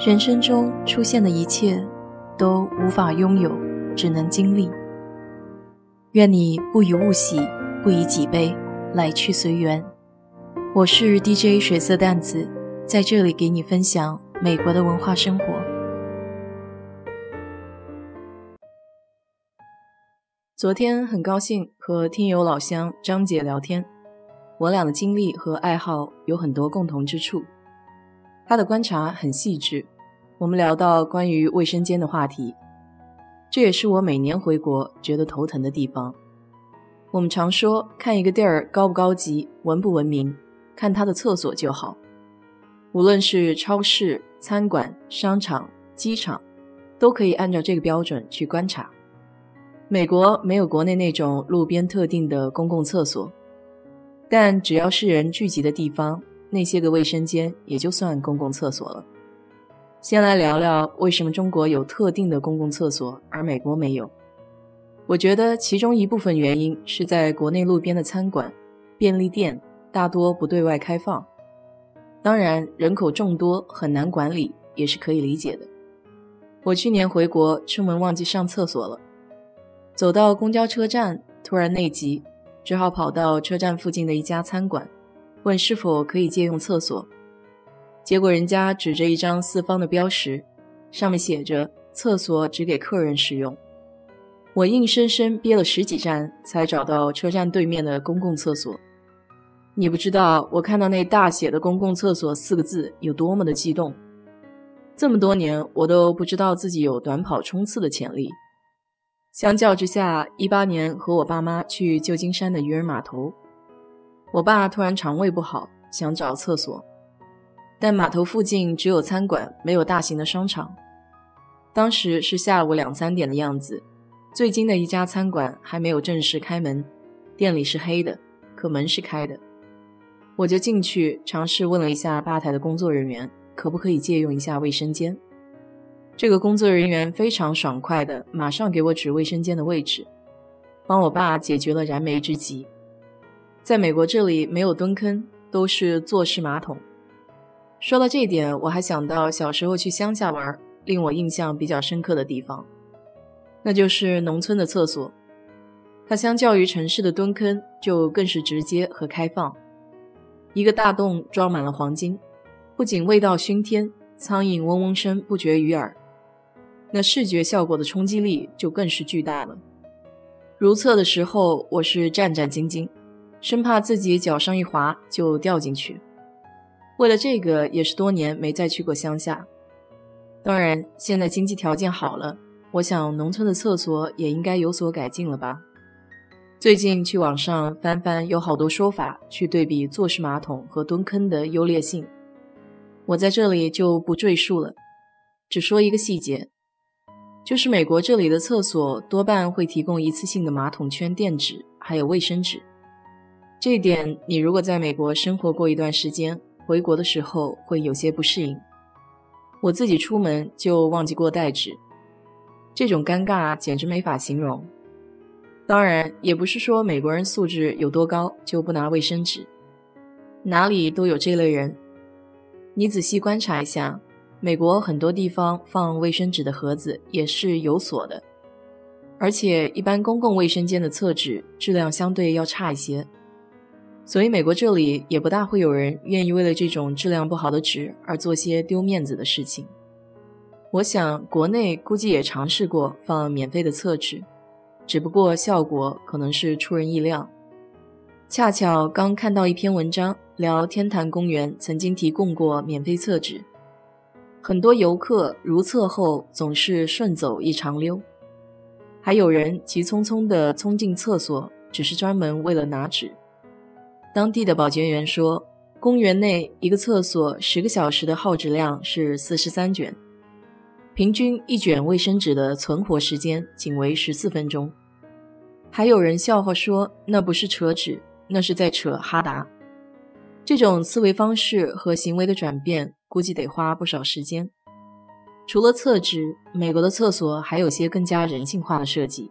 人生中出现的一切，都无法拥有，只能经历。愿你不以物喜，不以己悲，来去随缘。我是 DJ 水色淡子，在这里给你分享美国的文化生活。昨天很高兴和听友老乡张姐聊天，我俩的经历和爱好有很多共同之处。他的观察很细致，我们聊到关于卫生间的话题，这也是我每年回国觉得头疼的地方。我们常说，看一个地儿高不高级、文不文明，看它的厕所就好。无论是超市、餐馆、商场、机场，都可以按照这个标准去观察。美国没有国内那种路边特定的公共厕所，但只要是人聚集的地方。那些个卫生间也就算公共厕所了。先来聊聊为什么中国有特定的公共厕所，而美国没有。我觉得其中一部分原因是在国内路边的餐馆、便利店大多不对外开放，当然人口众多很难管理也是可以理解的。我去年回国出门忘记上厕所了，走到公交车站突然内急，只好跑到车站附近的一家餐馆。问是否可以借用厕所，结果人家指着一张四方的标识，上面写着“厕所只给客人使用”。我硬生生憋了十几站，才找到车站对面的公共厕所。你不知道我看到那大写的“公共厕所”四个字有多么的激动。这么多年，我都不知道自己有短跑冲刺的潜力。相较之下，一八年和我爸妈去旧金山的渔人码头。我爸突然肠胃不好，想找厕所，但码头附近只有餐馆，没有大型的商场。当时是下午两三点的样子，最近的一家餐馆还没有正式开门，店里是黑的，可门是开的。我就进去尝试问了一下吧台的工作人员，可不可以借用一下卫生间。这个工作人员非常爽快的，马上给我指卫生间的位置，帮我爸解决了燃眉之急。在美国这里没有蹲坑，都是坐式马桶。说到这一点，我还想到小时候去乡下玩，令我印象比较深刻的地方，那就是农村的厕所。它相较于城市的蹲坑，就更是直接和开放。一个大洞装满了黄金，不仅味道熏天，苍蝇嗡嗡声不绝于耳，那视觉效果的冲击力就更是巨大了。如厕的时候，我是战战兢兢。生怕自己脚上一滑就掉进去。为了这个，也是多年没再去过乡下。当然，现在经济条件好了，我想农村的厕所也应该有所改进了吧。最近去网上翻翻，有好多说法去对比坐式马桶和蹲坑的优劣性。我在这里就不赘述了，只说一个细节，就是美国这里的厕所多半会提供一次性的马桶圈垫纸，还有卫生纸。这一点，你如果在美国生活过一段时间，回国的时候会有些不适应。我自己出门就忘记过带纸，这种尴尬简直没法形容。当然，也不是说美国人素质有多高就不拿卫生纸，哪里都有这类人。你仔细观察一下，美国很多地方放卫生纸的盒子也是有锁的，而且一般公共卫生间的厕纸质量相对要差一些。所以，美国这里也不大会有人愿意为了这种质量不好的纸而做些丢面子的事情。我想，国内估计也尝试过放免费的厕纸，只不过效果可能是出人意料。恰巧刚看到一篇文章，聊天坛公园曾经提供过免费厕纸，很多游客如厕后总是顺走一长溜，还有人急匆匆地冲进厕所，只是专门为了拿纸。当地的保洁员说，公园内一个厕所十个小时的耗纸量是四十三卷，平均一卷卫生纸的存活时间仅为十四分钟。还有人笑话说，那不是扯纸，那是在扯哈达。这种思维方式和行为的转变，估计得花不少时间。除了厕纸，美国的厕所还有些更加人性化的设计，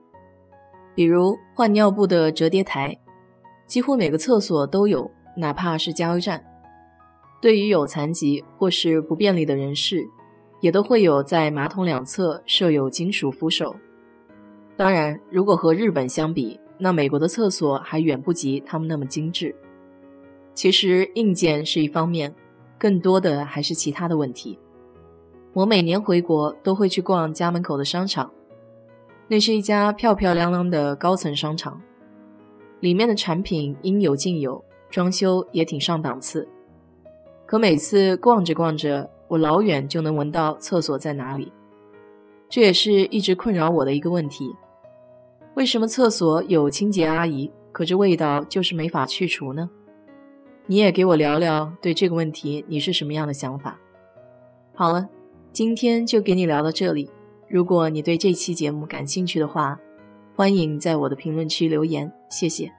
比如换尿布的折叠台。几乎每个厕所都有，哪怕是加油站。对于有残疾或是不便利的人士，也都会有在马桶两侧设有金属扶手。当然，如果和日本相比，那美国的厕所还远不及他们那么精致。其实硬件是一方面，更多的还是其他的问题。我每年回国都会去逛家门口的商场，那是一家漂漂亮亮的高层商场，里面的产品应有尽有，装修也挺上档次。可每次逛着逛着，我老远就能闻到厕所在哪里，这也是一直困扰我的一个问题：为什么厕所有清洁阿姨，可这味道就是没法去除呢？你也给我聊聊对这个问题你是什么样的想法？好了，今天就给你聊到这里。如果你对这期节目感兴趣的话，欢迎在我的评论区留言，谢谢。